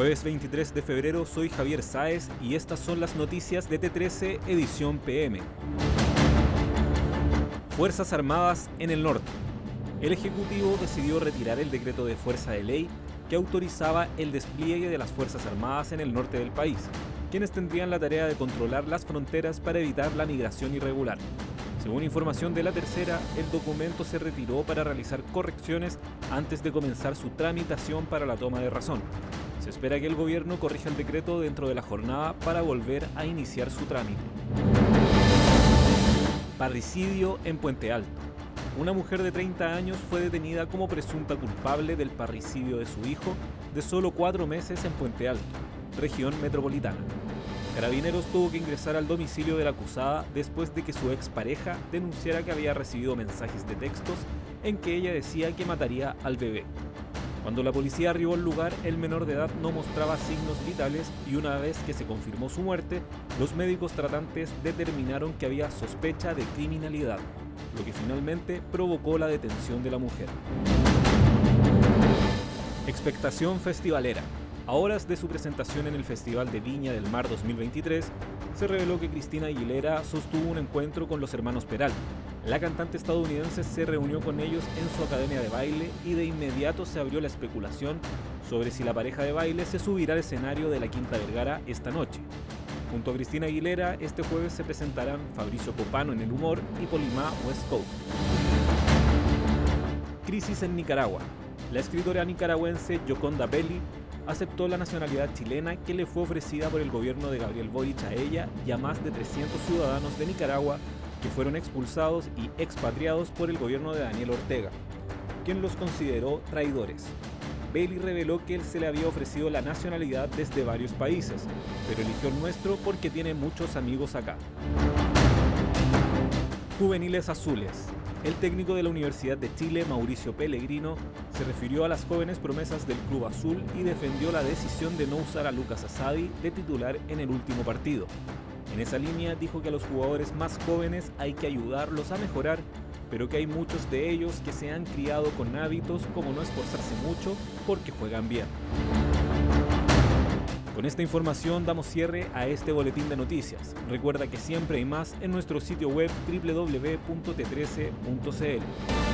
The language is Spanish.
Jueves 23 de febrero soy Javier Sáez y estas son las noticias de T13 Edición PM. Fuerzas Armadas en el norte. El Ejecutivo decidió retirar el decreto de fuerza de ley que autorizaba el despliegue de las Fuerzas Armadas en el norte del país, quienes tendrían la tarea de controlar las fronteras para evitar la migración irregular. Según información de la tercera, el documento se retiró para realizar correcciones antes de comenzar su tramitación para la toma de razón. Se espera que el gobierno corrija el decreto dentro de la jornada para volver a iniciar su trámite. Parricidio en Puente Alto. Una mujer de 30 años fue detenida como presunta culpable del parricidio de su hijo de solo cuatro meses en Puente Alto, región metropolitana. Carabineros tuvo que ingresar al domicilio de la acusada después de que su expareja denunciara que había recibido mensajes de textos en que ella decía que mataría al bebé. Cuando la policía arribó al lugar, el menor de edad no mostraba signos vitales y una vez que se confirmó su muerte, los médicos tratantes determinaron que había sospecha de criminalidad, lo que finalmente provocó la detención de la mujer. Expectación festivalera. A horas de su presentación en el Festival de Viña del Mar 2023, se reveló que Cristina Aguilera sostuvo un encuentro con los hermanos Peral, la cantante estadounidense se reunió con ellos en su academia de baile y de inmediato se abrió la especulación sobre si la pareja de baile se subirá al escenario de la Quinta Vergara esta noche. Junto a Cristina Aguilera, este jueves se presentarán Fabricio Copano en el humor y Polimá West Coast. Crisis en Nicaragua. La escritora nicaragüense Yoconda Belli aceptó la nacionalidad chilena que le fue ofrecida por el gobierno de Gabriel Boric a ella y a más de 300 ciudadanos de Nicaragua que fueron expulsados y expatriados por el gobierno de Daniel Ortega, quien los consideró traidores. Bailey reveló que él se le había ofrecido la nacionalidad desde varios países, pero eligió el nuestro porque tiene muchos amigos acá. Juveniles Azules. El técnico de la Universidad de Chile, Mauricio Pellegrino, se refirió a las jóvenes promesas del Club Azul y defendió la decisión de no usar a Lucas Asadi de titular en el último partido, en esa línea dijo que a los jugadores más jóvenes hay que ayudarlos a mejorar, pero que hay muchos de ellos que se han criado con hábitos como no esforzarse mucho porque juegan bien. Con esta información damos cierre a este boletín de noticias. Recuerda que siempre hay más en nuestro sitio web www.t13.cl.